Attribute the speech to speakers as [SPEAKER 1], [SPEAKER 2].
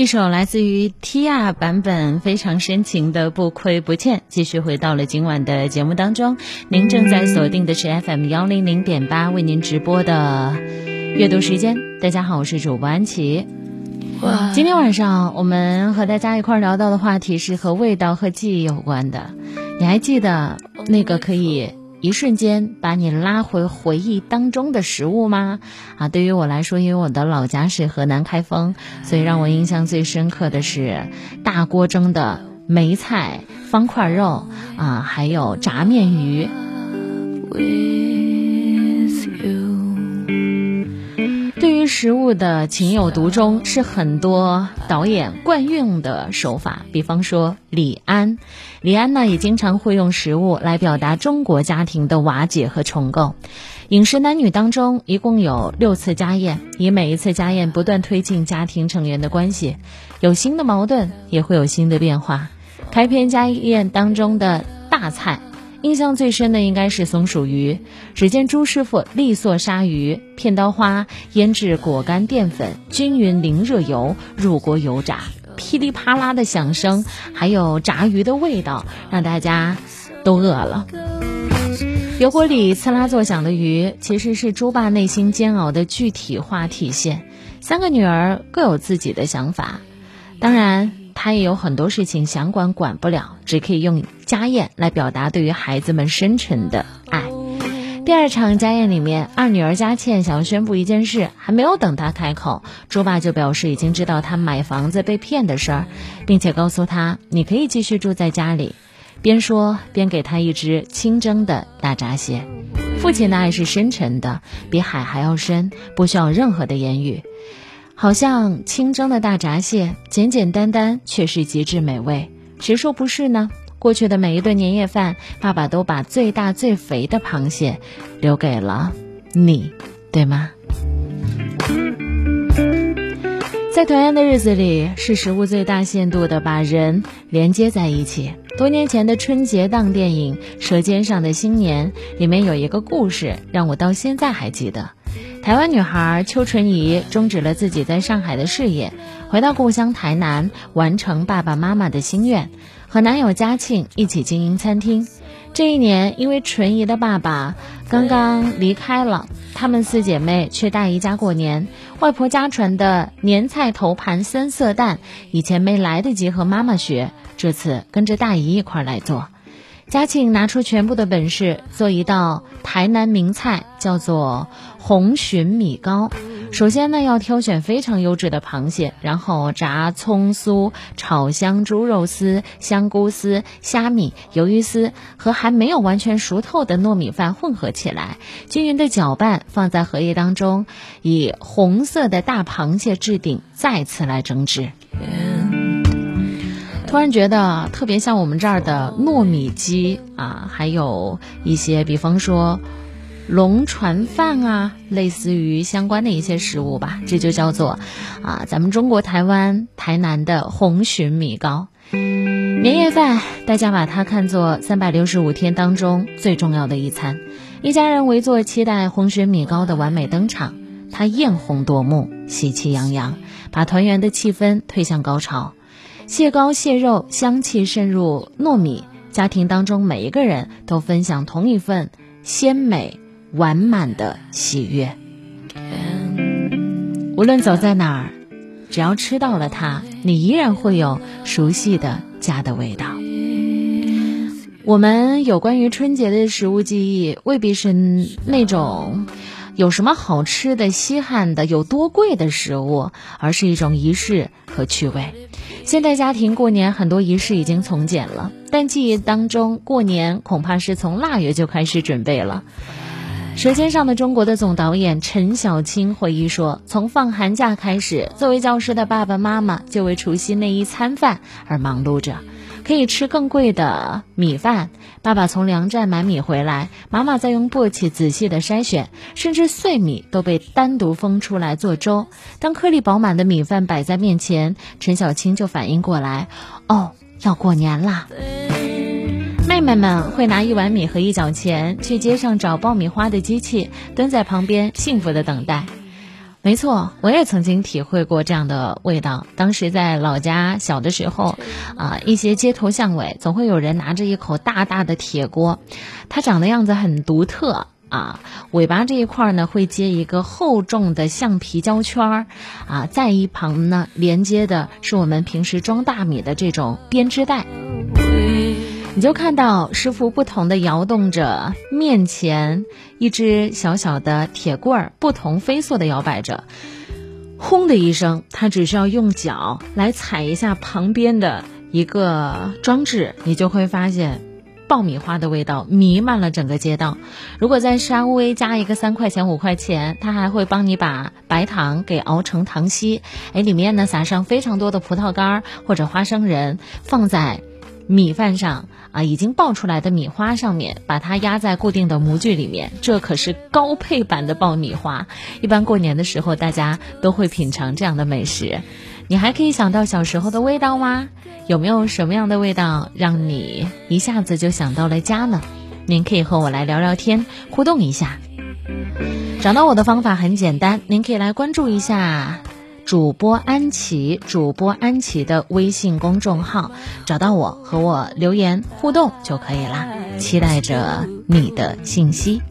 [SPEAKER 1] 一首来自于 Tia 版本非常深情的《不亏不欠》，继续回到了今晚的节目当中。您正在锁定的是 FM 幺零零点八，为您直播的阅读时间。大家好，我是主播安琪。今天晚上我们和大家一块聊到的话题是和味道和记忆有关的。你还记得那个可以？一瞬间把你拉回回忆当中的食物吗？啊，对于我来说，因为我的老家是河南开封，所以让我印象最深刻的是大锅蒸的梅菜、方块肉啊，还有炸面鱼。食物的情有独钟是很多导演惯用的手法，比方说李安，李安呢也经常会用食物来表达中国家庭的瓦解和重构。饮食男女当中一共有六次家宴，以每一次家宴不断推进家庭成员的关系，有新的矛盾也会有新的变化。开篇家宴当中的大菜。印象最深的应该是松鼠鱼。只见朱师傅利索杀鱼，片刀花腌制果干淀粉，均匀淋热油，入锅油炸，噼里啪啦的响声，还有炸鱼的味道，让大家都饿了。油锅里刺啦作响的鱼，其实是猪爸内心煎熬的具体化体现。三个女儿各有自己的想法，当然。他也有很多事情想管管不了，只可以用家宴来表达对于孩子们深沉的爱。第二场家宴里面，二女儿佳倩想要宣布一件事，还没有等她开口，猪爸就表示已经知道她买房子被骗的事儿，并且告诉她你可以继续住在家里。边说边给她一只清蒸的大闸蟹。父亲的爱是深沉的，比海还要深，不需要任何的言语。好像清蒸的大闸蟹，简简单单却是极致美味。谁说不是呢？过去的每一顿年夜饭，爸爸都把最大最肥的螃蟹留给了你，对吗？在团圆的日子里，是食物最大限度的把人连接在一起。多年前的春节档电影《舌尖上的新年》里面有一个故事，让我到现在还记得。台湾女孩邱纯怡终止了自己在上海的事业，回到故乡台南，完成爸爸妈妈的心愿，和男友嘉庆一起经营餐厅。这一年，因为纯怡的爸爸刚刚离开了，她们四姐妹去大姨家过年。外婆家传的年菜头盘三色蛋，以前没来得及和妈妈学，这次跟着大姨一块来做。嘉庆拿出全部的本事做一道台南名菜，叫做红鲟米糕。首先呢，要挑选非常优质的螃蟹，然后炸葱酥、炒香猪肉丝、香菇丝、虾米、鱿鱼丝和还没有完全熟透的糯米饭混合起来，均匀的搅拌，放在荷叶当中，以红色的大螃蟹置顶，再次来蒸制。突然觉得特别像我们这儿的糯米鸡啊，还有一些，比方说龙船饭啊，类似于相关的一些食物吧。这就叫做啊，咱们中国台湾台南的红鲟米糕。年夜饭，大家把它看作三百六十五天当中最重要的一餐，一家人围坐期待红鲟米糕的完美登场。它艳红夺目，喜气洋洋，把团圆的气氛推向高潮。蟹膏蟹肉香气渗入糯米，家庭当中每一个人都分享同一份鲜美完满的喜悦。无论走在哪儿，只要吃到了它，你依然会有熟悉的家的味道。我们有关于春节的食物记忆，未必是那种有什么好吃的、稀罕的、有多贵的食物，而是一种仪式和趣味。现代家庭过年很多仪式已经从简了，但记忆当中过年恐怕是从腊月就开始准备了。《舌尖上的中国》的总导演陈小青回忆说：“从放寒假开始，作为教师的爸爸妈妈就为除夕那一餐饭而忙碌着。”可以吃更贵的米饭，爸爸从粮站买米回来，妈妈再用簸箕仔细的筛选，甚至碎米都被单独分出来做粥。当颗粒饱满的米饭摆在面前，陈小青就反应过来，哦，要过年啦！妹妹们会拿一碗米和一角钱去街上找爆米花的机器，蹲在旁边幸福的等待。没错，我也曾经体会过这样的味道。当时在老家小的时候，啊，一些街头巷尾总会有人拿着一口大大的铁锅，它长的样子很独特啊。尾巴这一块呢会接一个厚重的橡皮胶圈儿，啊，在一旁呢连接的是我们平时装大米的这种编织袋。你就看到师傅不同的摇动着面前一只小小的铁棍儿，不同飞速的摇摆着，轰的一声，他只需要用脚来踩一下旁边的一个装置，你就会发现爆米花的味道弥漫了整个街道。如果再稍微加一个三块钱五块钱，他还会帮你把白糖给熬成糖稀，哎，里面呢撒上非常多的葡萄干或者花生仁，放在。米饭上啊，已经爆出来的米花上面，把它压在固定的模具里面，这可是高配版的爆米花。一般过年的时候，大家都会品尝这样的美食。你还可以想到小时候的味道吗？有没有什么样的味道让你一下子就想到了家呢？您可以和我来聊聊天，互动一下。找到我的方法很简单，您可以来关注一下。主播安琪，主播安琪的微信公众号，找到我和我留言互动就可以啦，期待着你的信息。